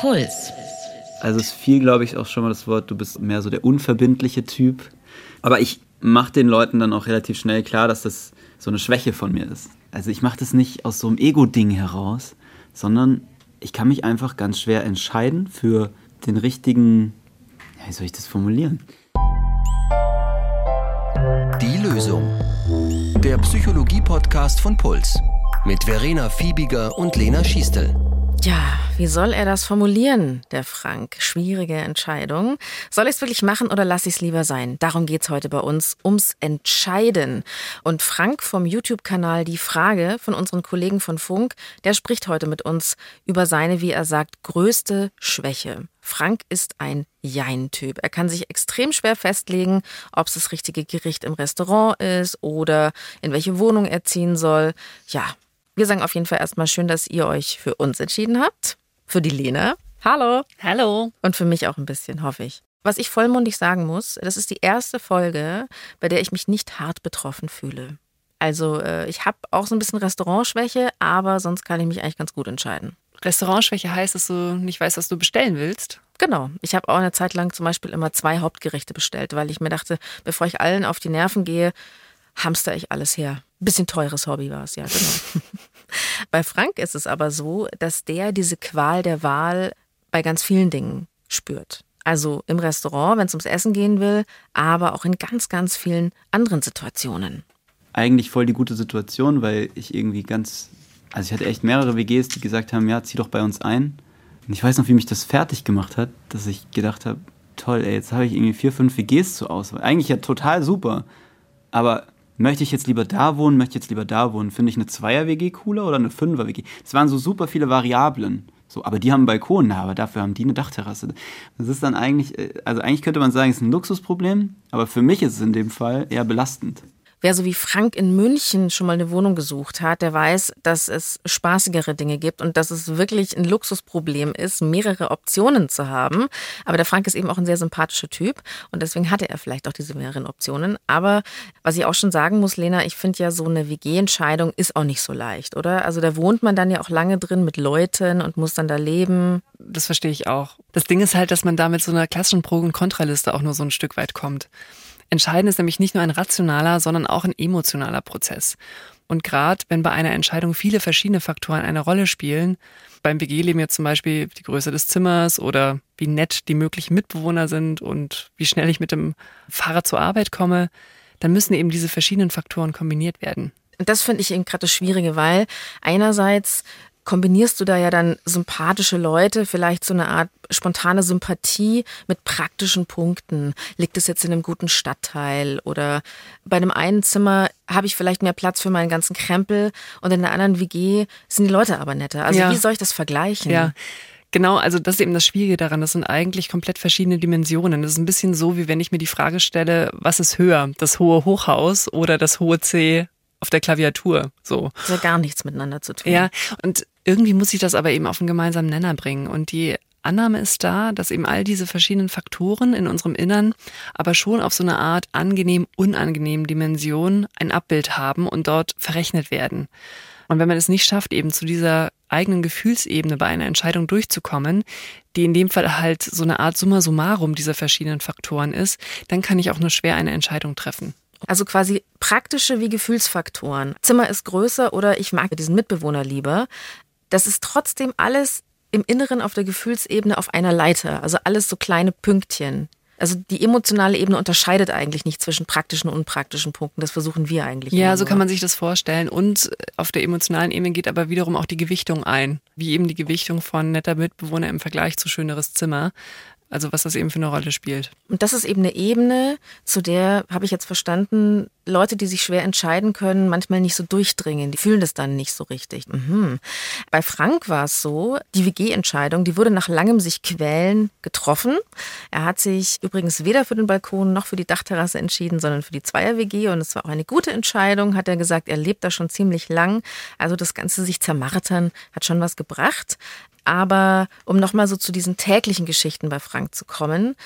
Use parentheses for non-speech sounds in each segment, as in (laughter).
Puls. Also es fiel, glaube ich, auch schon mal das Wort, du bist mehr so der unverbindliche Typ. Aber ich mache den Leuten dann auch relativ schnell klar, dass das so eine Schwäche von mir ist. Also ich mache das nicht aus so einem Ego-Ding heraus, sondern ich kann mich einfach ganz schwer entscheiden für den richtigen, ja, wie soll ich das formulieren? Die Lösung. Der Psychologie-Podcast von Puls. Mit Verena Fiebiger und Lena Schiestel. Ja, wie soll er das formulieren, der Frank? Schwierige Entscheidung. Soll ich es wirklich machen oder lasse ich es lieber sein? Darum geht's heute bei uns, ums Entscheiden. Und Frank vom YouTube-Kanal Die Frage von unseren Kollegen von Funk, der spricht heute mit uns über seine, wie er sagt, größte Schwäche. Frank ist ein Jein-Typ. Er kann sich extrem schwer festlegen, ob es das richtige Gericht im Restaurant ist oder in welche Wohnung er ziehen soll. Ja, wir sagen auf jeden Fall erstmal schön, dass ihr euch für uns entschieden habt. Für die Lena. Hallo. Hallo. Und für mich auch ein bisschen, hoffe ich. Was ich vollmundig sagen muss, das ist die erste Folge, bei der ich mich nicht hart betroffen fühle. Also äh, ich habe auch so ein bisschen Restaurantschwäche, aber sonst kann ich mich eigentlich ganz gut entscheiden. Restaurantschwäche heißt, dass du nicht weißt, was du bestellen willst? Genau. Ich habe auch eine Zeit lang zum Beispiel immer zwei Hauptgerichte bestellt, weil ich mir dachte, bevor ich allen auf die Nerven gehe, hamster ich alles her. Bisschen teures Hobby war es, ja, genau. (laughs) bei Frank ist es aber so, dass der diese Qual der Wahl bei ganz vielen Dingen spürt. Also im Restaurant, wenn es ums Essen gehen will, aber auch in ganz, ganz vielen anderen Situationen. Eigentlich voll die gute Situation, weil ich irgendwie ganz, also ich hatte echt mehrere WGs, die gesagt haben, ja, zieh doch bei uns ein. Und ich weiß noch, wie mich das fertig gemacht hat, dass ich gedacht habe, toll, ey, jetzt habe ich irgendwie vier, fünf WGs zur Auswahl. Eigentlich ja total super. Aber möchte ich jetzt lieber da wohnen, möchte ich jetzt lieber da wohnen? Finde ich eine Zweier-WG cooler oder eine Fünfer-WG? Es waren so super viele Variablen. So, aber die haben einen Balkon, aber dafür haben die eine Dachterrasse. Das ist dann eigentlich, äh, also eigentlich könnte man sagen, es ist ein Luxusproblem, aber für mich ist es in dem Fall eher belastend. Wer so wie Frank in München schon mal eine Wohnung gesucht hat, der weiß, dass es spaßigere Dinge gibt und dass es wirklich ein Luxusproblem ist, mehrere Optionen zu haben. Aber der Frank ist eben auch ein sehr sympathischer Typ und deswegen hatte er vielleicht auch diese mehreren Optionen. Aber was ich auch schon sagen muss, Lena, ich finde ja so eine WG-Entscheidung ist auch nicht so leicht, oder? Also da wohnt man dann ja auch lange drin mit Leuten und muss dann da leben. Das verstehe ich auch. Das Ding ist halt, dass man da mit so einer klassischen Pro- und Kontraliste auch nur so ein Stück weit kommt. Entscheiden ist nämlich nicht nur ein rationaler, sondern auch ein emotionaler Prozess. Und gerade wenn bei einer Entscheidung viele verschiedene Faktoren eine Rolle spielen, beim WG-Leben jetzt zum Beispiel die Größe des Zimmers oder wie nett die möglichen Mitbewohner sind und wie schnell ich mit dem Fahrrad zur Arbeit komme, dann müssen eben diese verschiedenen Faktoren kombiniert werden. Und das finde ich eben gerade das Schwierige, weil einerseits kombinierst du da ja dann sympathische Leute, vielleicht so eine Art spontane Sympathie mit praktischen Punkten. Liegt es jetzt in einem guten Stadtteil oder bei einem einen Zimmer habe ich vielleicht mehr Platz für meinen ganzen Krempel und in der anderen WG sind die Leute aber netter. Also ja. wie soll ich das vergleichen? Ja. Genau, also das ist eben das Schwierige daran. Das sind eigentlich komplett verschiedene Dimensionen. Das ist ein bisschen so, wie wenn ich mir die Frage stelle, was ist höher? Das hohe Hochhaus oder das hohe C auf der Klaviatur. So. Das hat gar nichts miteinander zu tun. Ja, und irgendwie muss ich das aber eben auf einen gemeinsamen Nenner bringen. Und die Annahme ist da, dass eben all diese verschiedenen Faktoren in unserem Innern aber schon auf so eine Art angenehm, unangenehm Dimension ein Abbild haben und dort verrechnet werden. Und wenn man es nicht schafft, eben zu dieser eigenen Gefühlsebene bei einer Entscheidung durchzukommen, die in dem Fall halt so eine Art Summa summarum dieser verschiedenen Faktoren ist, dann kann ich auch nur schwer eine Entscheidung treffen. Also quasi praktische wie Gefühlsfaktoren. Zimmer ist größer oder ich mag diesen Mitbewohner lieber. Das ist trotzdem alles im Inneren auf der Gefühlsebene auf einer Leiter. Also alles so kleine Pünktchen. Also die emotionale Ebene unterscheidet eigentlich nicht zwischen praktischen und unpraktischen Punkten. Das versuchen wir eigentlich. Ja, so kann man sich das vorstellen. Und auf der emotionalen Ebene geht aber wiederum auch die Gewichtung ein. Wie eben die Gewichtung von netter Mitbewohner im Vergleich zu schöneres Zimmer. Also was das eben für eine Rolle spielt. Und das ist eben eine Ebene, zu der habe ich jetzt verstanden, Leute, die sich schwer entscheiden können, manchmal nicht so durchdringen. Die fühlen das dann nicht so richtig. Mhm. Bei Frank war es so, die WG-Entscheidung, die wurde nach langem sich quälen getroffen. Er hat sich übrigens weder für den Balkon noch für die Dachterrasse entschieden, sondern für die Zweier-WG. Und es war auch eine gute Entscheidung, hat er gesagt. Er lebt da schon ziemlich lang. Also das Ganze sich zermartern hat schon was gebracht. Aber um nochmal so zu diesen täglichen Geschichten bei Frank zu kommen,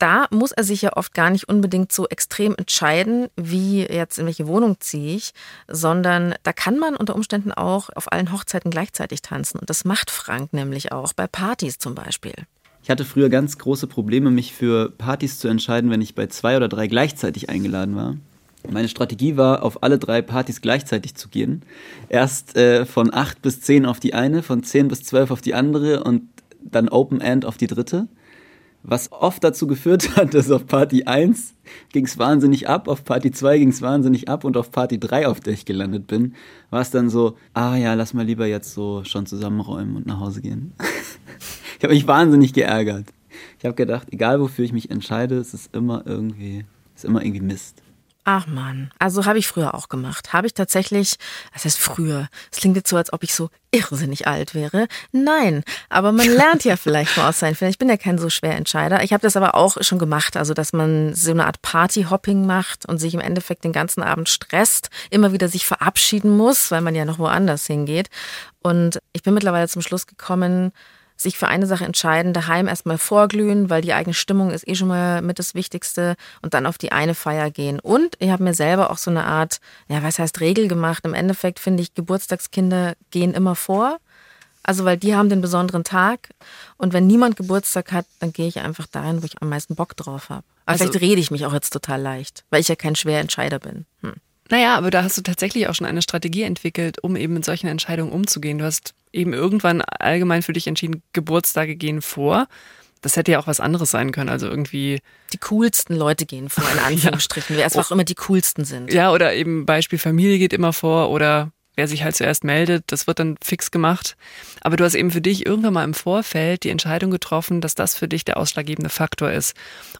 da muss er sich ja oft gar nicht unbedingt so extrem entscheiden, wie jetzt in welche Wohnung ziehe ich, sondern da kann man unter Umständen auch auf allen Hochzeiten gleichzeitig tanzen. Und das macht Frank nämlich auch, bei Partys zum Beispiel. Ich hatte früher ganz große Probleme, mich für Partys zu entscheiden, wenn ich bei zwei oder drei gleichzeitig eingeladen war. Meine Strategie war, auf alle drei Partys gleichzeitig zu gehen. Erst äh, von acht bis zehn auf die eine, von zehn bis zwölf auf die andere und dann Open End auf die dritte. Was oft dazu geführt (laughs) hat, dass auf Party 1 ging es wahnsinnig ab, auf Party 2 ging es wahnsinnig ab und auf Party 3, auf der ich gelandet bin, war es dann so, ah ja, lass mal lieber jetzt so schon zusammenräumen und nach Hause gehen. (laughs) ich habe mich wahnsinnig geärgert. Ich habe gedacht, egal wofür ich mich entscheide, es ist immer irgendwie, es ist immer irgendwie Mist. Ach man, also habe ich früher auch gemacht. Habe ich tatsächlich, das heißt früher, es klingt jetzt so, als ob ich so irrsinnig alt wäre. Nein, aber man lernt ja vielleicht mal aus seinen Fehlern. Ich bin ja kein so schwer Entscheider. Ich habe das aber auch schon gemacht, also dass man so eine Art Partyhopping macht und sich im Endeffekt den ganzen Abend stresst, immer wieder sich verabschieden muss, weil man ja noch woanders hingeht. Und ich bin mittlerweile zum Schluss gekommen, sich für eine Sache entscheiden, daheim erstmal vorglühen, weil die eigene Stimmung ist eh schon mal mit das Wichtigste und dann auf die eine Feier gehen. Und ich habe mir selber auch so eine Art, ja, was heißt Regel gemacht? Im Endeffekt finde ich, Geburtstagskinder gehen immer vor. Also, weil die haben den besonderen Tag und wenn niemand Geburtstag hat, dann gehe ich einfach dahin, wo ich am meisten Bock drauf habe. Aber also, vielleicht rede ich mich auch jetzt total leicht, weil ich ja kein schwerer Entscheider bin. Hm. Naja, aber da hast du tatsächlich auch schon eine Strategie entwickelt, um eben mit solchen Entscheidungen umzugehen. Du hast eben irgendwann allgemein für dich entschieden, Geburtstage gehen vor. Das hätte ja auch was anderes sein können, also irgendwie. Die coolsten Leute gehen vor, in (laughs) Anführungsstrichen, ja. wer einfach oh. immer die coolsten sind. Ja, oder eben Beispiel Familie geht immer vor oder wer sich halt zuerst meldet, das wird dann fix gemacht. Aber du hast eben für dich irgendwann mal im Vorfeld die Entscheidung getroffen, dass das für dich der ausschlaggebende Faktor ist.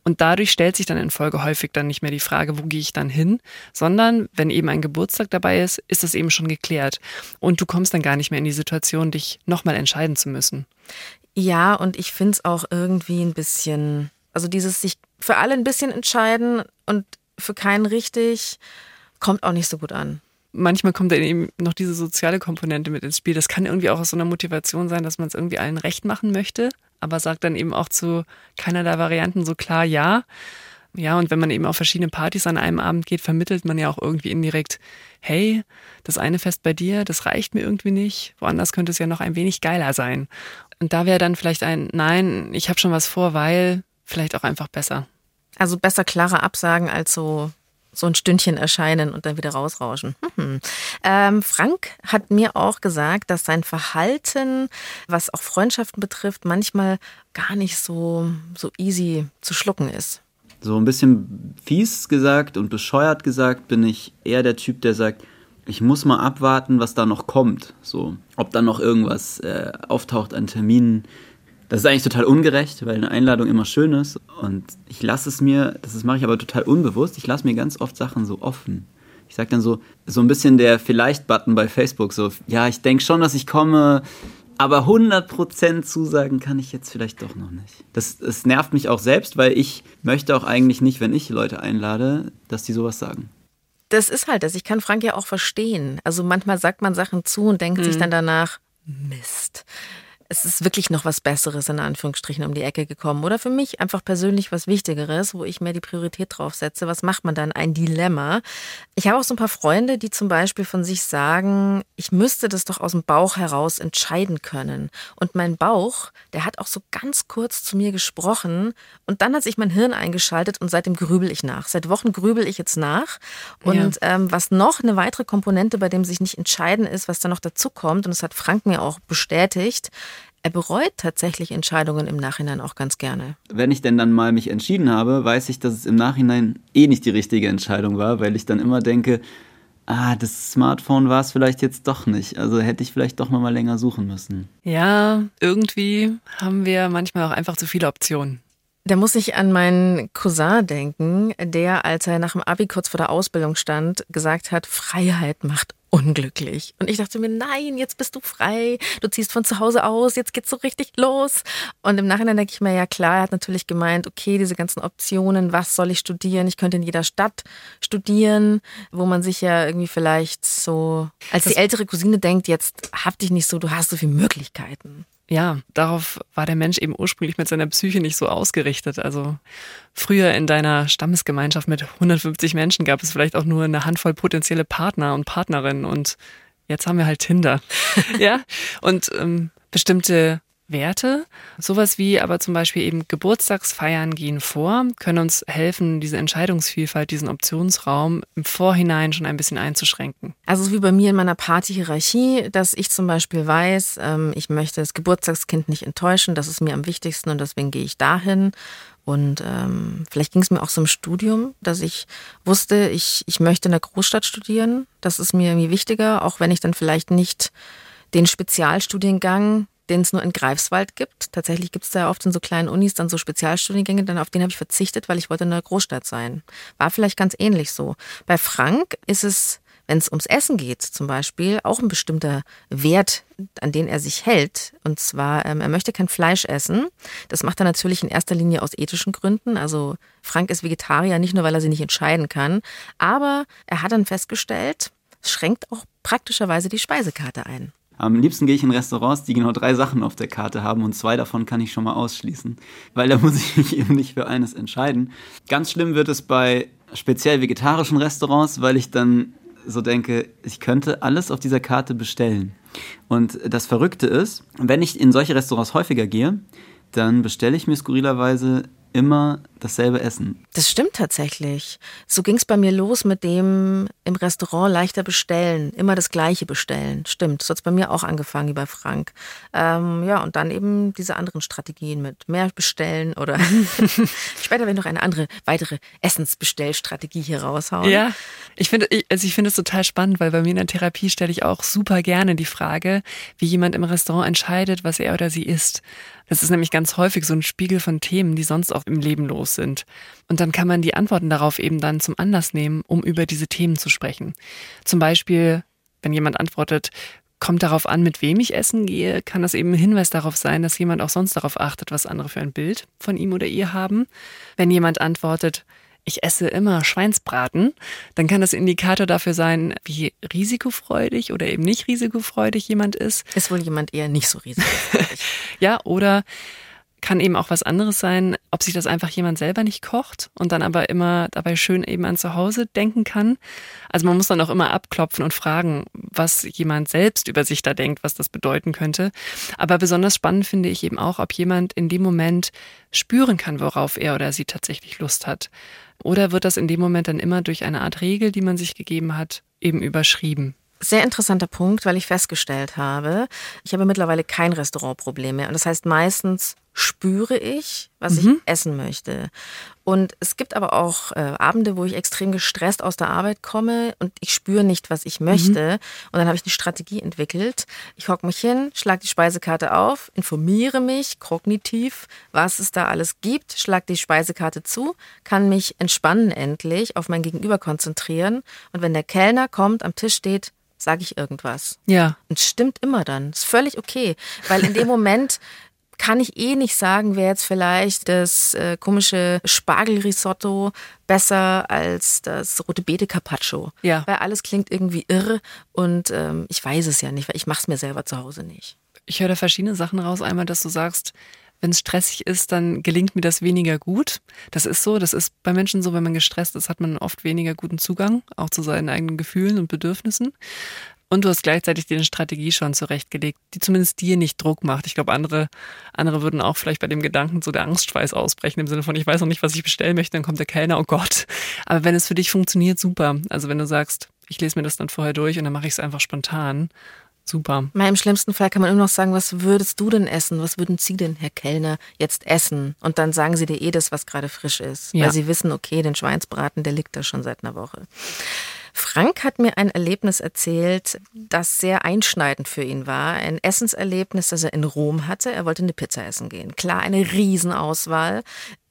Und dadurch stellt sich dann in Folge häufig dann nicht mehr die Frage, wo gehe ich dann hin, sondern wenn eben ein Geburtstag dabei ist, ist das eben schon geklärt. Und du kommst dann gar nicht mehr in die Situation, dich nochmal entscheiden zu müssen. Ja, und ich finde es auch irgendwie ein bisschen, also dieses sich für alle ein bisschen entscheiden und für keinen richtig, kommt auch nicht so gut an manchmal kommt dann eben noch diese soziale Komponente mit ins Spiel. Das kann irgendwie auch aus so einer Motivation sein, dass man es irgendwie allen recht machen möchte, aber sagt dann eben auch zu keiner der Varianten so klar ja. Ja, und wenn man eben auf verschiedene Partys an einem Abend geht, vermittelt man ja auch irgendwie indirekt, hey, das eine Fest bei dir, das reicht mir irgendwie nicht. Woanders könnte es ja noch ein wenig geiler sein. Und da wäre dann vielleicht ein, nein, ich habe schon was vor, weil vielleicht auch einfach besser. Also besser klare Absagen als so so ein Stündchen erscheinen und dann wieder rausrauschen. Mhm. Ähm, Frank hat mir auch gesagt, dass sein Verhalten, was auch Freundschaften betrifft, manchmal gar nicht so, so easy zu schlucken ist. So ein bisschen fies gesagt und bescheuert gesagt bin ich eher der Typ, der sagt, ich muss mal abwarten, was da noch kommt. So, ob da noch irgendwas äh, auftaucht an Terminen, das ist eigentlich total ungerecht, weil eine Einladung immer schön ist. Und ich lasse es mir, das mache ich aber total unbewusst, ich lasse mir ganz oft Sachen so offen. Ich sage dann so, so ein bisschen der Vielleicht-Button bei Facebook, so, ja, ich denke schon, dass ich komme, aber 100% zusagen kann ich jetzt vielleicht doch noch nicht. Das, das nervt mich auch selbst, weil ich möchte auch eigentlich nicht, wenn ich Leute einlade, dass die sowas sagen. Das ist halt das. Ich kann Frank ja auch verstehen. Also manchmal sagt man Sachen zu und denkt mhm. sich dann danach, Mist es ist wirklich noch was Besseres in Anführungsstrichen um die Ecke gekommen. Oder für mich einfach persönlich was Wichtigeres, wo ich mehr die Priorität drauf setze. Was macht man dann? Ein Dilemma. Ich habe auch so ein paar Freunde, die zum Beispiel von sich sagen, ich müsste das doch aus dem Bauch heraus entscheiden können. Und mein Bauch, der hat auch so ganz kurz zu mir gesprochen. Und dann hat sich mein Hirn eingeschaltet und seitdem grübel ich nach. Seit Wochen grübel ich jetzt nach. Und ja. ähm, was noch eine weitere Komponente, bei dem sich nicht entscheiden ist, was da noch dazu kommt, und das hat Frank mir auch bestätigt, er bereut tatsächlich Entscheidungen im Nachhinein auch ganz gerne. Wenn ich denn dann mal mich entschieden habe, weiß ich, dass es im Nachhinein eh nicht die richtige Entscheidung war, weil ich dann immer denke, ah, das Smartphone war es vielleicht jetzt doch nicht. Also hätte ich vielleicht doch noch mal länger suchen müssen. Ja, irgendwie haben wir manchmal auch einfach zu viele Optionen. Da muss ich an meinen Cousin denken, der, als er nach dem Abi kurz vor der Ausbildung stand, gesagt hat, Freiheit macht unglücklich. Und ich dachte mir, nein, jetzt bist du frei, du ziehst von zu Hause aus, jetzt geht's so richtig los. Und im Nachhinein denke ich mir, ja klar, er hat natürlich gemeint, okay, diese ganzen Optionen, was soll ich studieren? Ich könnte in jeder Stadt studieren, wo man sich ja irgendwie vielleicht so, als die ältere Cousine denkt, jetzt hab dich nicht so, du hast so viele Möglichkeiten. Ja, darauf war der Mensch eben ursprünglich mit seiner Psyche nicht so ausgerichtet. Also früher in deiner Stammesgemeinschaft mit 150 Menschen gab es vielleicht auch nur eine Handvoll potenzielle Partner und Partnerinnen und jetzt haben wir halt Tinder. (laughs) ja, und ähm, bestimmte Werte. Sowas wie aber zum Beispiel eben Geburtstagsfeiern gehen vor, können uns helfen, diese Entscheidungsvielfalt, diesen Optionsraum im Vorhinein schon ein bisschen einzuschränken. Also wie bei mir in meiner Partyhierarchie, dass ich zum Beispiel weiß, ähm, ich möchte das Geburtstagskind nicht enttäuschen, das ist mir am wichtigsten und deswegen gehe ich dahin. Und ähm, vielleicht ging es mir auch so im Studium, dass ich wusste, ich, ich möchte in der Großstadt studieren. Das ist mir irgendwie wichtiger, auch wenn ich dann vielleicht nicht den Spezialstudiengang den es nur in Greifswald gibt. Tatsächlich gibt es da oft in so kleinen Unis dann so Spezialstudiengänge, dann auf den habe ich verzichtet, weil ich wollte in einer Großstadt sein. War vielleicht ganz ähnlich so. Bei Frank ist es, wenn es ums Essen geht zum Beispiel, auch ein bestimmter Wert, an den er sich hält. Und zwar, ähm, er möchte kein Fleisch essen. Das macht er natürlich in erster Linie aus ethischen Gründen. Also Frank ist Vegetarier, nicht nur, weil er sich nicht entscheiden kann, aber er hat dann festgestellt, es schränkt auch praktischerweise die Speisekarte ein. Am liebsten gehe ich in Restaurants, die genau drei Sachen auf der Karte haben und zwei davon kann ich schon mal ausschließen, weil da (laughs) muss ich mich eben nicht für eines entscheiden. Ganz schlimm wird es bei speziell vegetarischen Restaurants, weil ich dann so denke, ich könnte alles auf dieser Karte bestellen. Und das Verrückte ist, wenn ich in solche Restaurants häufiger gehe, dann bestelle ich mir skurrilerweise immer dasselbe essen. Das stimmt tatsächlich. So ging es bei mir los mit dem im Restaurant leichter bestellen, immer das Gleiche bestellen. Stimmt, so hat es bei mir auch angefangen wie bei Frank. Ähm, ja, und dann eben diese anderen Strategien mit mehr bestellen oder (laughs) später werde ich noch eine andere, weitere Essensbestellstrategie hier raushauen. Ja, ich finde, also ich finde es total spannend, weil bei mir in der Therapie stelle ich auch super gerne die Frage, wie jemand im Restaurant entscheidet, was er oder sie isst. Das ist nämlich ganz häufig so ein Spiegel von Themen, die sonst auch im Leben los sind. Und dann kann man die Antworten darauf eben dann zum Anlass nehmen, um über diese Themen zu sprechen. Zum Beispiel, wenn jemand antwortet, kommt darauf an, mit wem ich essen gehe, kann das eben ein Hinweis darauf sein, dass jemand auch sonst darauf achtet, was andere für ein Bild von ihm oder ihr haben. Wenn jemand antwortet, ich esse immer Schweinsbraten, dann kann das Indikator dafür sein, wie risikofreudig oder eben nicht risikofreudig jemand ist. Ist wohl jemand eher nicht so risikofreudig. (laughs) ja, oder kann eben auch was anderes sein, ob sich das einfach jemand selber nicht kocht und dann aber immer dabei schön eben an zu Hause denken kann. Also man muss dann auch immer abklopfen und fragen, was jemand selbst über sich da denkt, was das bedeuten könnte. Aber besonders spannend finde ich eben auch, ob jemand in dem Moment spüren kann, worauf er oder sie tatsächlich Lust hat. Oder wird das in dem Moment dann immer durch eine Art Regel, die man sich gegeben hat, eben überschrieben? Sehr interessanter Punkt, weil ich festgestellt habe, ich habe mittlerweile kein Restaurantproblem mehr. Und das heißt, meistens spüre ich, was mhm. ich essen möchte. Und es gibt aber auch äh, Abende, wo ich extrem gestresst aus der Arbeit komme und ich spüre nicht, was ich möchte. Mhm. Und dann habe ich eine Strategie entwickelt. Ich hocke mich hin, schlage die Speisekarte auf, informiere mich kognitiv, was es da alles gibt, schlage die Speisekarte zu, kann mich entspannen endlich, auf mein Gegenüber konzentrieren. Und wenn der Kellner kommt, am Tisch steht, sage ich irgendwas. Ja. Und stimmt immer dann. Ist völlig okay. Weil in dem (laughs) Moment kann ich eh nicht sagen, wer jetzt vielleicht das äh, komische Spargelrisotto besser als das rote Beete Carpaccio. Ja. Weil alles klingt irgendwie irre und ähm, ich weiß es ja nicht, weil ich mache es mir selber zu Hause nicht. Ich höre da verschiedene Sachen raus. Einmal, dass du sagst, wenn es stressig ist, dann gelingt mir das weniger gut. Das ist so, das ist bei Menschen so, wenn man gestresst ist, hat man oft weniger guten Zugang, auch zu seinen eigenen Gefühlen und Bedürfnissen. Und du hast gleichzeitig dir eine Strategie schon zurechtgelegt, die zumindest dir nicht Druck macht. Ich glaube, andere, andere würden auch vielleicht bei dem Gedanken so der Angstschweiß ausbrechen, im Sinne von, ich weiß noch nicht, was ich bestellen möchte, dann kommt der Kellner, oh Gott. Aber wenn es für dich funktioniert, super. Also wenn du sagst, ich lese mir das dann vorher durch und dann mache ich es einfach spontan, super. Mal im schlimmsten Fall kann man immer noch sagen, was würdest du denn essen? Was würden Sie denn, Herr Kellner, jetzt essen? Und dann sagen sie dir eh das, was gerade frisch ist. Ja. Weil sie wissen, okay, den Schweinsbraten, der liegt da schon seit einer Woche. Frank hat mir ein Erlebnis erzählt, das sehr einschneidend für ihn war. Ein Essenserlebnis, das er in Rom hatte. Er wollte eine Pizza essen gehen. Klar, eine Riesenauswahl.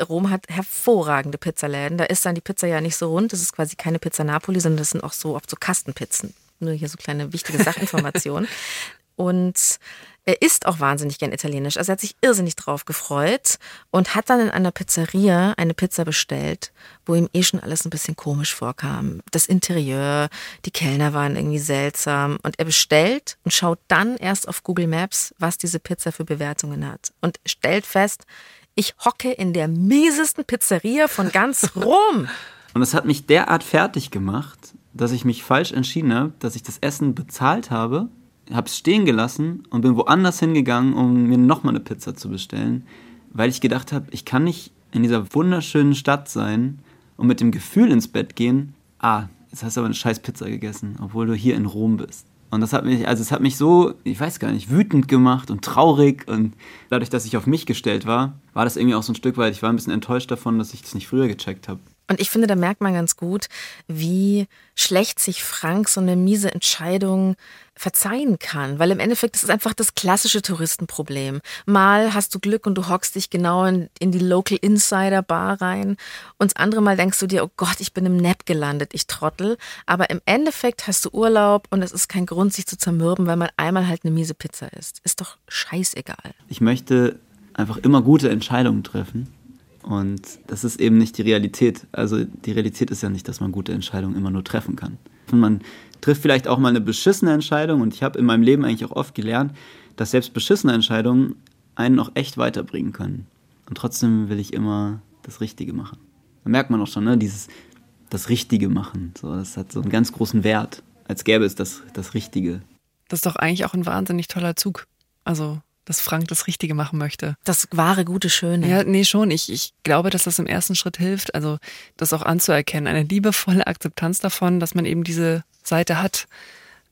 Rom hat hervorragende Pizzaläden. Da ist dann die Pizza ja nicht so rund. Das ist quasi keine Pizza Napoli, sondern das sind auch so oft so Kastenpizzen. Nur hier so kleine wichtige (laughs) Sachinformationen. und er isst auch wahnsinnig gern italienisch. Also er hat sich irrsinnig drauf gefreut und hat dann in einer Pizzeria eine Pizza bestellt, wo ihm eh schon alles ein bisschen komisch vorkam. Das Interieur, die Kellner waren irgendwie seltsam und er bestellt und schaut dann erst auf Google Maps, was diese Pizza für Bewertungen hat und stellt fest, ich hocke in der miesesten Pizzeria von ganz (laughs) Rom. Und es hat mich derart fertig gemacht, dass ich mich falsch entschieden habe, dass ich das Essen bezahlt habe habe es stehen gelassen und bin woanders hingegangen, um mir nochmal eine Pizza zu bestellen, weil ich gedacht habe, ich kann nicht in dieser wunderschönen Stadt sein und mit dem Gefühl ins Bett gehen, ah, jetzt hast du aber eine scheiß Pizza gegessen, obwohl du hier in Rom bist. Und das hat mich, also es hat mich so, ich weiß gar nicht, wütend gemacht und traurig. Und dadurch, dass ich auf mich gestellt war, war das irgendwie auch so ein Stück weit, ich war ein bisschen enttäuscht davon, dass ich das nicht früher gecheckt habe. Und ich finde, da merkt man ganz gut, wie schlecht sich Frank so eine miese Entscheidung verzeihen kann. Weil im Endeffekt ist es einfach das klassische Touristenproblem. Mal hast du Glück und du hockst dich genau in, in die Local Insider Bar rein. Und das andere Mal denkst du dir, oh Gott, ich bin im Nap gelandet, ich trottel. Aber im Endeffekt hast du Urlaub und es ist kein Grund, sich zu zermürben, weil man einmal halt eine miese Pizza isst. Ist doch scheißegal. Ich möchte einfach immer gute Entscheidungen treffen. Und das ist eben nicht die Realität. Also die Realität ist ja nicht, dass man gute Entscheidungen immer nur treffen kann. Und man trifft vielleicht auch mal eine beschissene Entscheidung. Und ich habe in meinem Leben eigentlich auch oft gelernt, dass selbst beschissene Entscheidungen einen noch echt weiterbringen können. Und trotzdem will ich immer das Richtige machen. Da merkt man auch schon, ne, dieses das Richtige machen. So, das hat so einen ganz großen Wert, als gäbe es das, das Richtige. Das ist doch eigentlich auch ein wahnsinnig toller Zug. Also dass Frank das Richtige machen möchte. Das wahre, gute, schöne. Ja, nee, schon. Ich, ich glaube, dass das im ersten Schritt hilft, also das auch anzuerkennen. Eine liebevolle Akzeptanz davon, dass man eben diese Seite hat,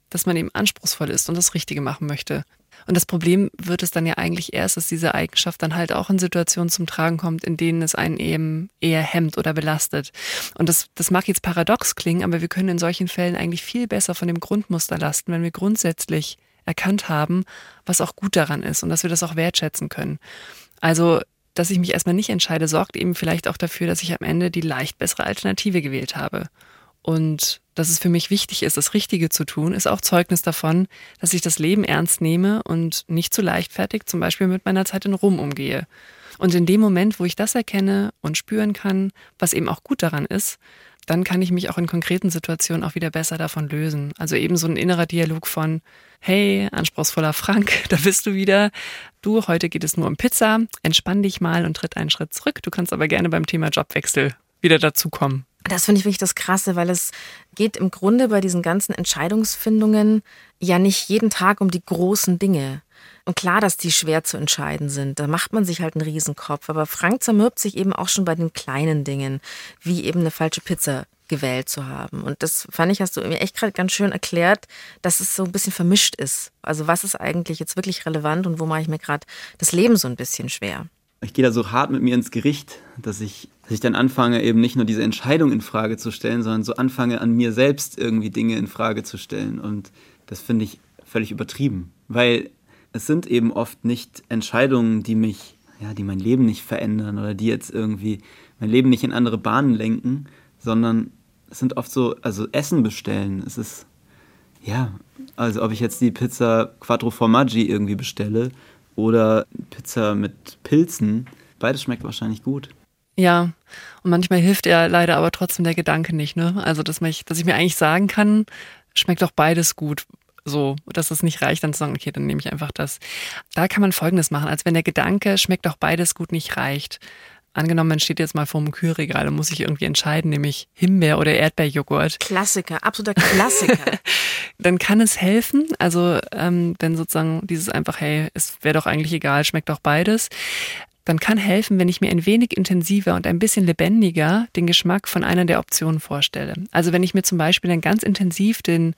dass man eben anspruchsvoll ist und das Richtige machen möchte. Und das Problem wird es dann ja eigentlich erst, dass diese Eigenschaft dann halt auch in Situationen zum Tragen kommt, in denen es einen eben eher hemmt oder belastet. Und das, das mag jetzt paradox klingen, aber wir können in solchen Fällen eigentlich viel besser von dem Grundmuster lasten, wenn wir grundsätzlich erkannt haben, was auch gut daran ist und dass wir das auch wertschätzen können. Also, dass ich mich erstmal nicht entscheide, sorgt eben vielleicht auch dafür, dass ich am Ende die leicht bessere Alternative gewählt habe. Und dass es für mich wichtig ist, das Richtige zu tun, ist auch Zeugnis davon, dass ich das Leben ernst nehme und nicht zu leichtfertig zum Beispiel mit meiner Zeit in Rum umgehe. Und in dem Moment, wo ich das erkenne und spüren kann, was eben auch gut daran ist, dann kann ich mich auch in konkreten Situationen auch wieder besser davon lösen. Also eben so ein innerer Dialog von, hey, anspruchsvoller Frank, (laughs) da bist du wieder. Du, heute geht es nur um Pizza. Entspann dich mal und tritt einen Schritt zurück. Du kannst aber gerne beim Thema Jobwechsel wieder dazukommen. Das finde ich wirklich das Krasse, weil es geht im Grunde bei diesen ganzen Entscheidungsfindungen ja nicht jeden Tag um die großen Dinge. Und klar, dass die schwer zu entscheiden sind. Da macht man sich halt einen Riesenkopf. Aber Frank zermürbt sich eben auch schon bei den kleinen Dingen, wie eben eine falsche Pizza gewählt zu haben. Und das fand ich, hast du mir echt gerade ganz schön erklärt, dass es so ein bisschen vermischt ist. Also was ist eigentlich jetzt wirklich relevant und wo mache ich mir gerade das Leben so ein bisschen schwer? Ich gehe da so hart mit mir ins Gericht, dass ich, dass ich dann anfange, eben nicht nur diese Entscheidung in Frage zu stellen, sondern so anfange, an mir selbst irgendwie Dinge in Frage zu stellen. Und das finde ich völlig übertrieben. Weil es sind eben oft nicht Entscheidungen, die mich, ja, die mein Leben nicht verändern oder die jetzt irgendwie mein Leben nicht in andere Bahnen lenken, sondern es sind oft so, also Essen bestellen. Es ist, ja, also ob ich jetzt die Pizza Quattro Formaggi irgendwie bestelle oder Pizza mit Pilzen, beides schmeckt wahrscheinlich gut. Ja, und manchmal hilft ja leider aber trotzdem der Gedanke nicht, ne? Also, dass, mich, dass ich mir eigentlich sagen kann, schmeckt doch beides gut. So, dass es nicht reicht, dann zu sagen, okay, dann nehme ich einfach das. Da kann man Folgendes machen, als wenn der Gedanke, schmeckt doch beides gut, nicht reicht Angenommen, man steht jetzt mal vor dem Kühlregal und muss sich irgendwie entscheiden, nämlich Himbeer- oder Erdbeerjoghurt. Klassiker, absoluter Klassiker. (laughs) Dann kann es helfen, also ähm, wenn sozusagen dieses einfach, hey, es wäre doch eigentlich egal, schmeckt doch beides. Dann kann helfen, wenn ich mir ein wenig intensiver und ein bisschen lebendiger den Geschmack von einer der Optionen vorstelle. Also wenn ich mir zum Beispiel dann ganz intensiv den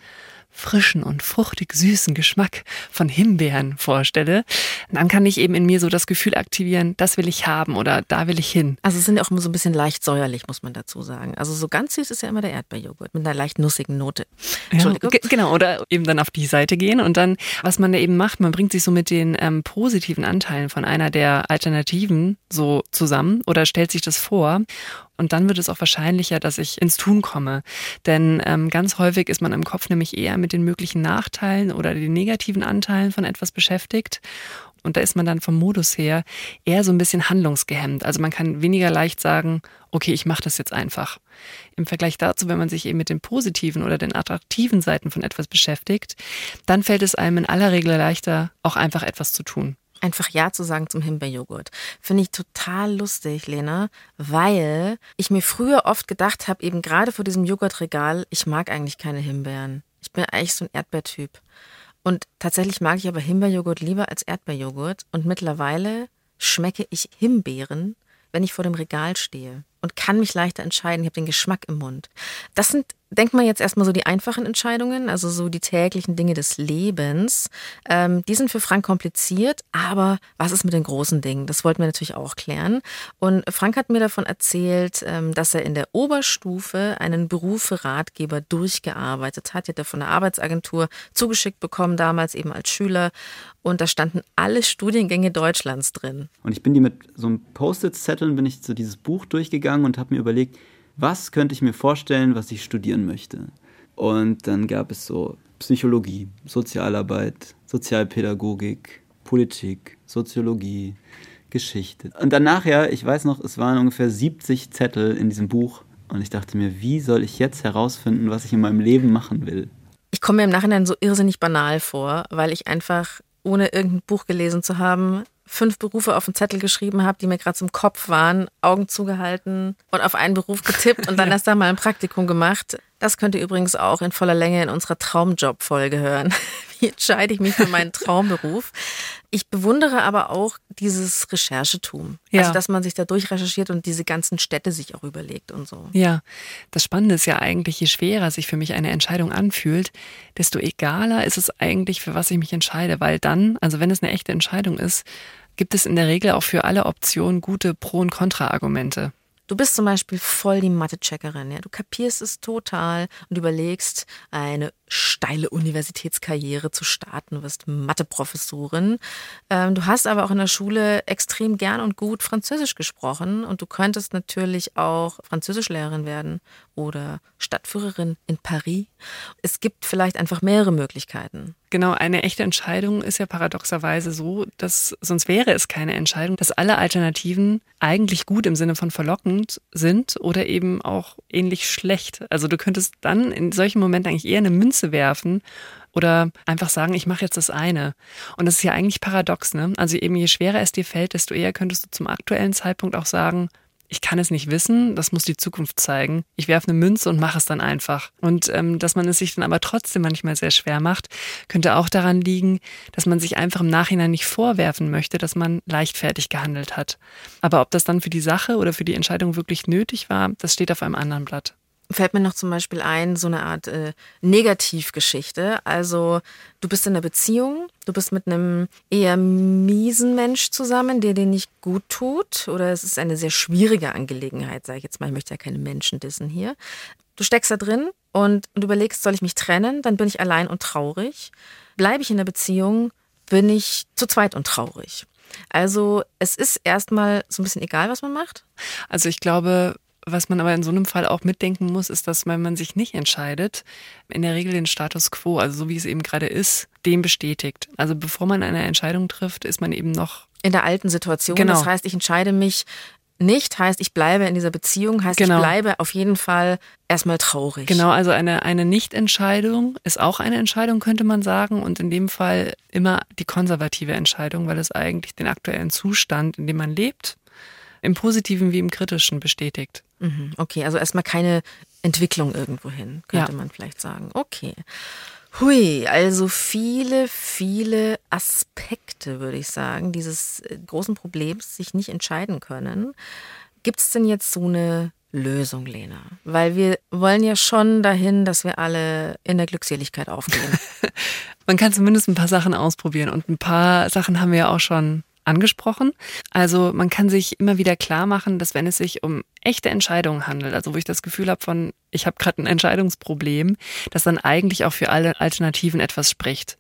frischen und fruchtig süßen Geschmack von Himbeeren vorstelle, dann kann ich eben in mir so das Gefühl aktivieren, das will ich haben oder da will ich hin. Also es sind ja auch immer so ein bisschen leicht säuerlich, muss man dazu sagen. Also so ganz süß ist ja immer der Erdbeerjoghurt mit einer leicht nussigen Note. Entschuldigung. Ja, genau, oder eben dann auf die Seite gehen und dann, was man da eben macht, man bringt sich so mit den ähm, positiven Anteilen von einer der Alternativen so zusammen oder stellt sich das vor Und dann wird es auch wahrscheinlicher, dass ich ins Tun komme. Denn ähm, ganz häufig ist man im Kopf nämlich eher mit den möglichen Nachteilen oder den negativen Anteilen von etwas beschäftigt. Und da ist man dann vom Modus her eher so ein bisschen handlungsgehemmt. Also man kann weniger leicht sagen, okay, ich mache das jetzt einfach. Im Vergleich dazu, wenn man sich eben mit den positiven oder den attraktiven Seiten von etwas beschäftigt, dann fällt es einem in aller Regel leichter, auch einfach etwas zu tun. Einfach Ja zu sagen zum Himbeerjoghurt. Finde ich total lustig, Lena, weil ich mir früher oft gedacht habe, eben gerade vor diesem Joghurtregal, ich mag eigentlich keine Himbeeren. Ich bin eigentlich so ein Erdbeertyp. Und tatsächlich mag ich aber Himbeerjoghurt lieber als Erdbeerjoghurt. Und mittlerweile schmecke ich Himbeeren, wenn ich vor dem Regal stehe und kann mich leichter entscheiden. Ich habe den Geschmack im Mund. Das sind denkt man jetzt erstmal so die einfachen Entscheidungen, also so die täglichen Dinge des Lebens. Ähm, die sind für Frank kompliziert, aber was ist mit den großen Dingen? Das wollten wir natürlich auch klären. Und Frank hat mir davon erzählt, ähm, dass er in der Oberstufe einen Beruf für Ratgeber durchgearbeitet hat. Die hat er von der Arbeitsagentur zugeschickt bekommen, damals eben als Schüler. Und da standen alle Studiengänge Deutschlands drin. Und ich bin die mit so einem Post-it-Zetteln, bin ich so dieses Buch durchgegangen und habe mir überlegt, was könnte ich mir vorstellen, was ich studieren möchte. Und dann gab es so Psychologie, Sozialarbeit, Sozialpädagogik, Politik, Soziologie, Geschichte. Und dann nachher, ich weiß noch, es waren ungefähr 70 Zettel in diesem Buch. Und ich dachte mir, wie soll ich jetzt herausfinden, was ich in meinem Leben machen will? Ich komme mir im Nachhinein so irrsinnig banal vor, weil ich einfach, ohne irgendein Buch gelesen zu haben, fünf Berufe auf den Zettel geschrieben habe, die mir gerade zum Kopf waren, Augen zugehalten und auf einen Beruf getippt und dann erst da mal ein Praktikum gemacht. Das könnte übrigens auch in voller Länge in unserer Traumjob-Folge hören. (laughs) Wie entscheide ich mich für meinen Traumberuf? Ich bewundere aber auch dieses Recherchetum. Ja. Also, dass man sich da durchrecherchiert und diese ganzen Städte sich auch überlegt und so. Ja, das Spannende ist ja eigentlich, je schwerer sich für mich eine Entscheidung anfühlt, desto egaler ist es eigentlich, für was ich mich entscheide. Weil dann, also wenn es eine echte Entscheidung ist, gibt es in der Regel auch für alle Optionen gute Pro- und Kontra-Argumente. Du bist zum Beispiel voll die Mathe-Checkerin, ja. Du kapierst es total und überlegst, eine steile Universitätskarriere zu starten. Du wirst Mathe-Professorin. Ähm, du hast aber auch in der Schule extrem gern und gut Französisch gesprochen und du könntest natürlich auch Französischlehrerin werden oder Stadtführerin in Paris. Es gibt vielleicht einfach mehrere Möglichkeiten. Genau, eine echte Entscheidung ist ja paradoxerweise so, dass sonst wäre es keine Entscheidung, dass alle Alternativen eigentlich gut im Sinne von verlockend sind oder eben auch ähnlich schlecht. Also du könntest dann in solchen Momenten eigentlich eher eine Münze werfen oder einfach sagen, ich mache jetzt das eine. Und das ist ja eigentlich paradox, ne? Also eben je schwerer es dir fällt, desto eher könntest du zum aktuellen Zeitpunkt auch sagen, ich kann es nicht wissen, das muss die Zukunft zeigen. Ich werfe eine Münze und mache es dann einfach. Und ähm, dass man es sich dann aber trotzdem manchmal sehr schwer macht, könnte auch daran liegen, dass man sich einfach im Nachhinein nicht vorwerfen möchte, dass man leichtfertig gehandelt hat. Aber ob das dann für die Sache oder für die Entscheidung wirklich nötig war, das steht auf einem anderen Blatt fällt mir noch zum Beispiel ein, so eine Art äh, Negativgeschichte. Also du bist in einer Beziehung, du bist mit einem eher miesen Mensch zusammen, der dir nicht gut tut. Oder es ist eine sehr schwierige Angelegenheit, sage ich jetzt mal. Ich möchte ja keine Menschen dissen hier. Du steckst da drin und, und überlegst, soll ich mich trennen? Dann bin ich allein und traurig. Bleibe ich in der Beziehung, bin ich zu zweit und traurig. Also es ist erstmal so ein bisschen egal, was man macht. Also ich glaube, was man aber in so einem Fall auch mitdenken muss, ist, dass wenn man sich nicht entscheidet, in der Regel den Status quo, also so wie es eben gerade ist, dem bestätigt. Also bevor man eine Entscheidung trifft, ist man eben noch in der alten Situation. Genau. Das heißt, ich entscheide mich nicht, heißt, ich bleibe in dieser Beziehung, heißt, genau. ich bleibe auf jeden Fall erstmal traurig. Genau, also eine, eine Nichtentscheidung ist auch eine Entscheidung, könnte man sagen. Und in dem Fall immer die konservative Entscheidung, weil es eigentlich den aktuellen Zustand, in dem man lebt, im Positiven wie im Kritischen bestätigt. Mhm, okay, also erstmal keine Entwicklung irgendwohin, könnte ja. man vielleicht sagen. Okay. Hui, also viele, viele Aspekte, würde ich sagen, dieses äh, großen Problems, sich nicht entscheiden können. Gibt es denn jetzt so eine Lösung, Lena? Weil wir wollen ja schon dahin, dass wir alle in der Glückseligkeit aufgehen. (laughs) Man kann zumindest ein paar Sachen ausprobieren und ein paar Sachen haben wir ja auch schon angesprochen. Also man kann sich immer wieder klar machen, dass wenn es sich um echte Entscheidungen handelt, also wo ich das Gefühl habe von, ich habe gerade ein Entscheidungsproblem, dass dann eigentlich auch für alle Alternativen etwas spricht.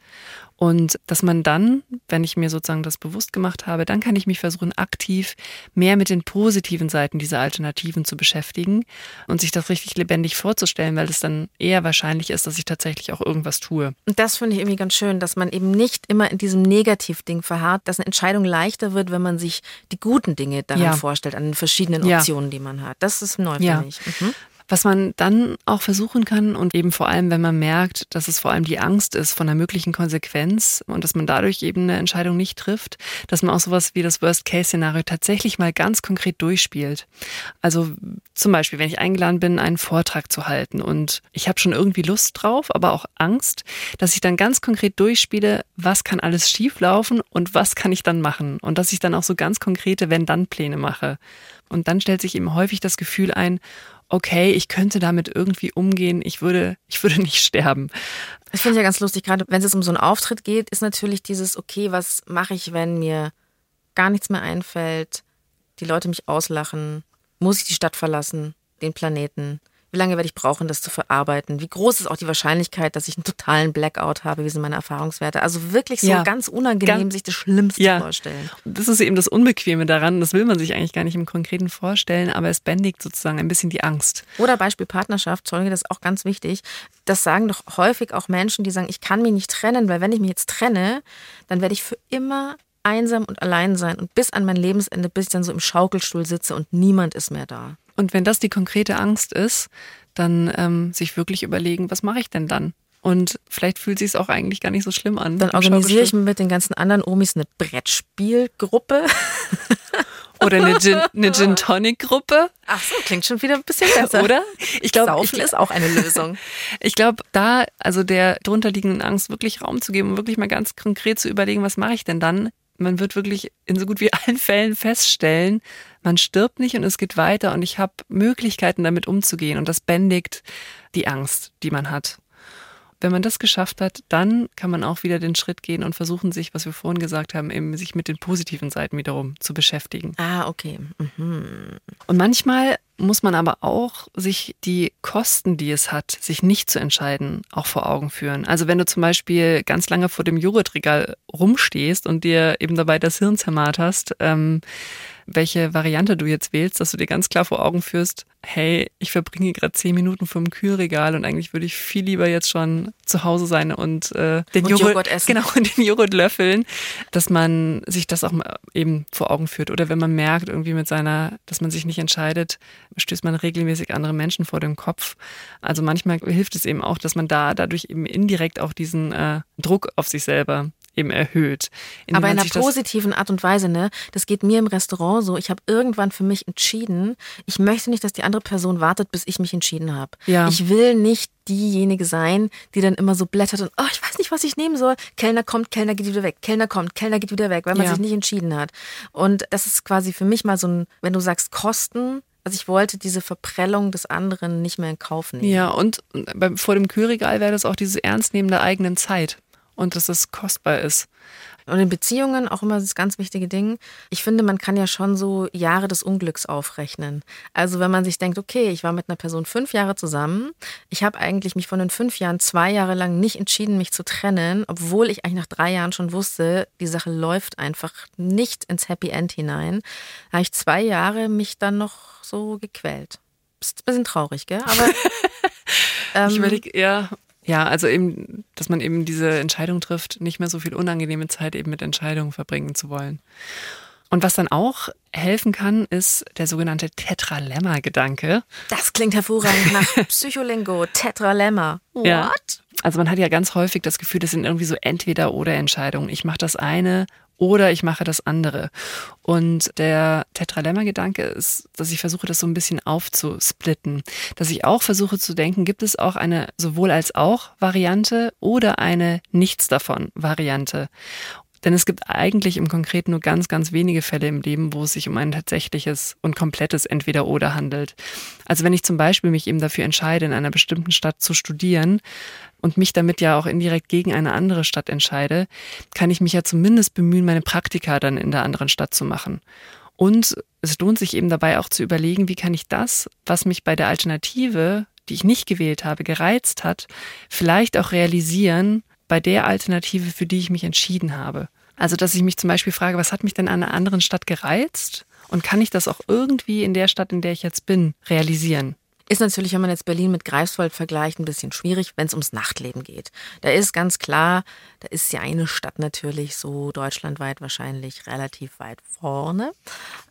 Und dass man dann, wenn ich mir sozusagen das bewusst gemacht habe, dann kann ich mich versuchen, aktiv mehr mit den positiven Seiten dieser Alternativen zu beschäftigen und sich das richtig lebendig vorzustellen, weil es dann eher wahrscheinlich ist, dass ich tatsächlich auch irgendwas tue. Und das finde ich irgendwie ganz schön, dass man eben nicht immer in diesem Negativding verharrt, dass eine Entscheidung leichter wird, wenn man sich die guten Dinge daran ja. vorstellt, an den verschiedenen Optionen, ja. die man hat. Das ist neu ja. für mich. Mhm. Was man dann auch versuchen kann und eben vor allem, wenn man merkt, dass es vor allem die Angst ist von einer möglichen Konsequenz und dass man dadurch eben eine Entscheidung nicht trifft, dass man auch sowas wie das Worst-Case-Szenario tatsächlich mal ganz konkret durchspielt. Also zum Beispiel, wenn ich eingeladen bin, einen Vortrag zu halten und ich habe schon irgendwie Lust drauf, aber auch Angst, dass ich dann ganz konkret durchspiele, was kann alles schieflaufen und was kann ich dann machen und dass ich dann auch so ganz konkrete Wenn-Dann-Pläne mache. Und dann stellt sich eben häufig das Gefühl ein, okay, ich könnte damit irgendwie umgehen, ich würde, (laughs) ich würde nicht sterben. Ich finde ja ganz lustig, gerade wenn es um so einen Auftritt geht, ist natürlich dieses, okay, was mache ich, wenn mir gar nichts mehr einfällt, die Leute mich auslachen, muss ich die Stadt verlassen, den Planeten? Wie lange werde ich brauchen, das zu verarbeiten? Wie groß ist auch die Wahrscheinlichkeit, dass ich einen totalen Blackout habe? Wie sind meine Erfahrungswerte? Also wirklich so ja. ganz unangenehm, ganz, sich das Schlimmste ja. vorstellen. Das ist eben das Unbequeme daran. Das will man sich eigentlich gar nicht im Konkreten vorstellen, aber es bändigt sozusagen ein bisschen die Angst. Oder Beispiel Partnerschaft, Zeuge, das ist auch ganz wichtig. Das sagen doch häufig auch Menschen, die sagen, ich kann mich nicht trennen, weil wenn ich mich jetzt trenne, dann werde ich für immer einsam und allein sein und bis an mein Lebensende, bis ich dann so im Schaukelstuhl sitze und niemand ist mehr da. Und wenn das die konkrete Angst ist, dann ähm, sich wirklich überlegen, was mache ich denn dann? Und vielleicht fühlt sich es auch eigentlich gar nicht so schlimm an. Dann organisiere ich mit den ganzen anderen Omis eine Brettspielgruppe. (laughs) Oder eine Gin, eine Gin Tonic Gruppe. Ach so, klingt schon wieder ein bisschen besser. Oder? Ich glaube, Saufen ist auch eine (laughs) Lösung. ich glaube, da, also der drunterliegenden Angst wirklich Raum zu geben und wirklich mal ganz konkret zu überlegen, was mache ich denn dann? man wird wirklich in so gut wie allen Fällen feststellen, man stirbt nicht und es geht weiter und ich habe Möglichkeiten damit umzugehen und das bändigt die Angst, die man hat. Wenn man das geschafft hat, dann kann man auch wieder den Schritt gehen und versuchen, sich, was wir vorhin gesagt haben, eben sich mit den positiven Seiten wiederum zu beschäftigen. Ah, okay. Mhm. Und manchmal muss man aber auch sich die Kosten, die es hat, sich nicht zu entscheiden, auch vor Augen führen. Also wenn du zum Beispiel ganz lange vor dem Joghurtregal rumstehst und dir eben dabei das Hirn zermarrt hast, ähm, welche Variante du jetzt wählst, dass du dir ganz klar vor Augen führst, hey, ich verbringe gerade zehn Minuten vom Kühlregal und eigentlich würde ich viel lieber jetzt schon zu Hause sein und äh, den und Joghurt, Joghurt, essen. (laughs) Genau, und den Joghurt löffeln, dass man sich das auch mal eben vor Augen führt. Oder wenn man merkt, irgendwie mit seiner, dass man sich nicht entscheidet, stößt man regelmäßig andere Menschen vor dem Kopf. Also manchmal hilft es eben auch, dass man da dadurch eben indirekt auch diesen äh, Druck auf sich selber eben erhöht. Aber in einer positiven Art und Weise, ne? Das geht mir im Restaurant so. Ich habe irgendwann für mich entschieden, ich möchte nicht, dass die andere Person wartet, bis ich mich entschieden habe. Ja. Ich will nicht diejenige sein, die dann immer so blättert und, oh, ich weiß nicht, was ich nehmen soll. Kellner kommt, Kellner geht wieder weg. Kellner kommt, Kellner geht wieder weg, weil man ja. sich nicht entschieden hat. Und das ist quasi für mich mal so ein, wenn du sagst Kosten, also ich wollte diese Verprellung des anderen nicht mehr in Kauf nehmen. Ja, und vor dem Kühlregal wäre das auch dieses Ernstnehmen der eigenen Zeit und dass es kostbar ist. Und in Beziehungen auch immer das ganz wichtige Ding. Ich finde, man kann ja schon so Jahre des Unglücks aufrechnen. Also wenn man sich denkt, okay, ich war mit einer Person fünf Jahre zusammen, ich habe eigentlich mich von den fünf Jahren zwei Jahre lang nicht entschieden, mich zu trennen, obwohl ich eigentlich nach drei Jahren schon wusste, die Sache läuft einfach nicht ins Happy End hinein. Da habe ich zwei Jahre mich dann noch so gequält. Ist ein bisschen traurig, gell? Aber (laughs) ähm, ich überlege, ja, ja, also eben, dass man eben diese Entscheidung trifft, nicht mehr so viel unangenehme Zeit eben mit Entscheidungen verbringen zu wollen. Und was dann auch helfen kann, ist der sogenannte Tetralemma-Gedanke. Das klingt hervorragend nach (laughs) Psycholingo. Tetralemma. What? Ja. Also man hat ja ganz häufig das Gefühl, das sind irgendwie so entweder oder Entscheidungen. Ich mache das eine oder ich mache das andere. Und der Tetralemma-Gedanke ist, dass ich versuche, das so ein bisschen aufzusplitten. Dass ich auch versuche zu denken, gibt es auch eine sowohl als auch Variante oder eine Nichts davon Variante. Denn es gibt eigentlich im Konkreten nur ganz, ganz wenige Fälle im Leben, wo es sich um ein tatsächliches und komplettes Entweder-Oder handelt. Also wenn ich zum Beispiel mich eben dafür entscheide, in einer bestimmten Stadt zu studieren und mich damit ja auch indirekt gegen eine andere Stadt entscheide, kann ich mich ja zumindest bemühen, meine Praktika dann in der anderen Stadt zu machen. Und es lohnt sich eben dabei auch zu überlegen, wie kann ich das, was mich bei der Alternative, die ich nicht gewählt habe, gereizt hat, vielleicht auch realisieren, bei der Alternative, für die ich mich entschieden habe. Also, dass ich mich zum Beispiel frage, was hat mich denn an einer anderen Stadt gereizt? Und kann ich das auch irgendwie in der Stadt, in der ich jetzt bin, realisieren? Ist natürlich, wenn man jetzt Berlin mit Greifswald vergleicht, ein bisschen schwierig, wenn es ums Nachtleben geht. Da ist ganz klar, da ist ja eine Stadt natürlich so deutschlandweit wahrscheinlich relativ weit vorne.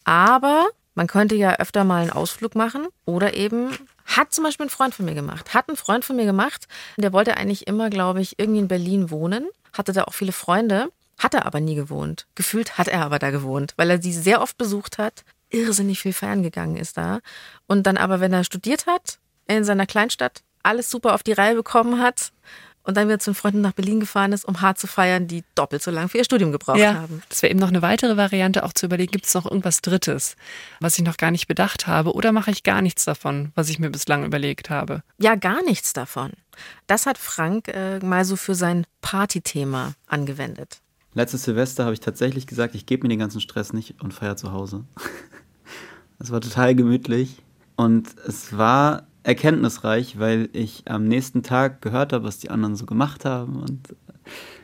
Aber man könnte ja öfter mal einen Ausflug machen oder eben hat zum Beispiel ein Freund von mir gemacht. Hat ein Freund von mir gemacht, der wollte eigentlich immer, glaube ich, irgendwie in Berlin wohnen, hatte da auch viele Freunde, hat er aber nie gewohnt. Gefühlt hat er aber da gewohnt, weil er sie sehr oft besucht hat, irrsinnig viel feiern gegangen ist da. Und dann aber, wenn er studiert hat, in seiner Kleinstadt, alles super auf die Reihe bekommen hat und dann wieder zu den Freunden nach Berlin gefahren ist, um hart zu feiern, die doppelt so lang für ihr Studium gebraucht ja, haben. Das wäre eben noch eine weitere Variante, auch zu überlegen, gibt es noch irgendwas Drittes, was ich noch gar nicht bedacht habe oder mache ich gar nichts davon, was ich mir bislang überlegt habe? Ja, gar nichts davon. Das hat Frank äh, mal so für sein Partythema angewendet. Letztes Silvester habe ich tatsächlich gesagt, ich gebe mir den ganzen Stress nicht und feiere zu Hause. (laughs) Es war total gemütlich und es war erkenntnisreich, weil ich am nächsten Tag gehört habe, was die anderen so gemacht haben und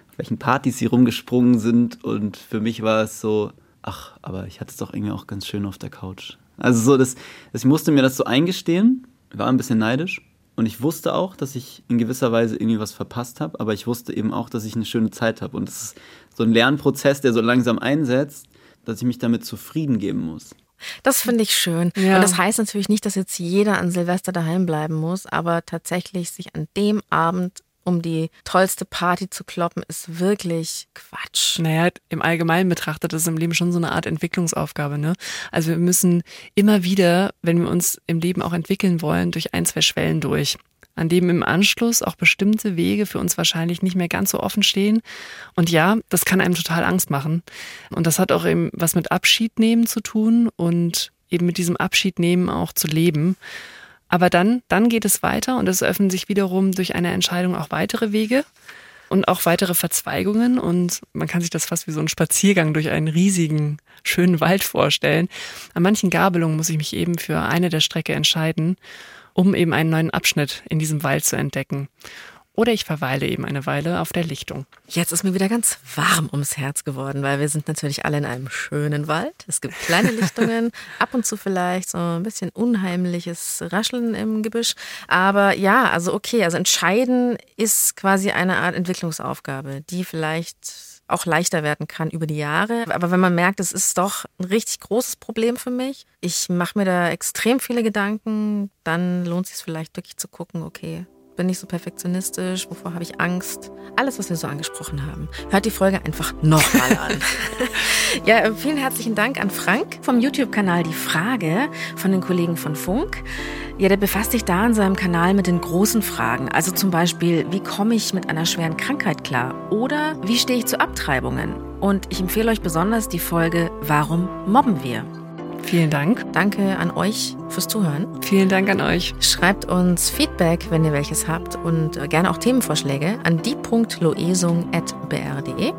auf welchen Partys sie rumgesprungen sind. Und für mich war es so, ach, aber ich hatte es doch irgendwie auch ganz schön auf der Couch. Also so, das, ich musste mir das so eingestehen, war ein bisschen neidisch. Und ich wusste auch, dass ich in gewisser Weise irgendwie was verpasst habe, aber ich wusste eben auch, dass ich eine schöne Zeit habe. Und es ist so ein Lernprozess, der so langsam einsetzt, dass ich mich damit zufrieden geben muss. Das finde ich schön. Ja. Und das heißt natürlich nicht, dass jetzt jeder an Silvester daheim bleiben muss, aber tatsächlich sich an dem Abend um die tollste Party zu kloppen, ist wirklich Quatsch. Naja, im Allgemeinen betrachtet ist es im Leben schon so eine Art Entwicklungsaufgabe. Ne? Also wir müssen immer wieder, wenn wir uns im Leben auch entwickeln wollen, durch ein, zwei Schwellen durch an dem im Anschluss auch bestimmte Wege für uns wahrscheinlich nicht mehr ganz so offen stehen. Und ja, das kann einem total Angst machen. Und das hat auch eben was mit Abschied nehmen zu tun und eben mit diesem Abschied nehmen auch zu leben. Aber dann, dann geht es weiter und es öffnen sich wiederum durch eine Entscheidung auch weitere Wege und auch weitere Verzweigungen. Und man kann sich das fast wie so ein Spaziergang durch einen riesigen, schönen Wald vorstellen. An manchen Gabelungen muss ich mich eben für eine der Strecke entscheiden um eben einen neuen Abschnitt in diesem Wald zu entdecken. Oder ich verweile eben eine Weile auf der Lichtung. Jetzt ist mir wieder ganz warm ums Herz geworden, weil wir sind natürlich alle in einem schönen Wald. Es gibt kleine (laughs) Lichtungen, ab und zu vielleicht so ein bisschen unheimliches Rascheln im Gebüsch. Aber ja, also okay, also entscheiden ist quasi eine Art Entwicklungsaufgabe, die vielleicht auch leichter werden kann über die Jahre. Aber wenn man merkt, es ist doch ein richtig großes Problem für mich, ich mache mir da extrem viele Gedanken, dann lohnt es sich vielleicht wirklich zu gucken, okay, bin ich so perfektionistisch, wovor habe ich Angst? Alles, was wir so angesprochen haben. Hört die Folge einfach nochmal an. (laughs) ja, vielen herzlichen Dank an Frank vom YouTube-Kanal Die Frage von den Kollegen von Funk. Ja, der befasst sich da in seinem Kanal mit den großen Fragen. Also zum Beispiel, wie komme ich mit einer schweren Krankheit klar? Oder wie stehe ich zu Abtreibungen? Und ich empfehle euch besonders die Folge Warum mobben wir? Vielen Dank. Danke an euch fürs Zuhören. Vielen Dank an euch. Schreibt uns Feedback, wenn ihr welches habt und äh, gerne auch Themenvorschläge an die.loesung.br.de.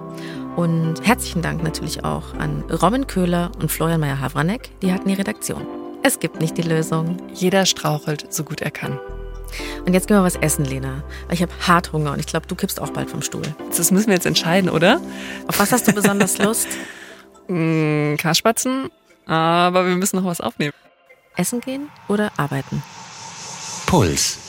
Und herzlichen Dank natürlich auch an Robin Köhler und Florian Meyer-Havranek, die hatten die Redaktion. Es gibt nicht die Lösung. Jeder strauchelt, so gut er kann. Und jetzt gehen wir was essen, Lena. Ich habe hart Hunger und ich glaube, du kippst auch bald vom Stuhl. Das müssen wir jetzt entscheiden, oder? Auf was hast du besonders Lust? (laughs) mm, Kaspatzen aber wir müssen noch was aufnehmen. Essen gehen oder arbeiten? Puls.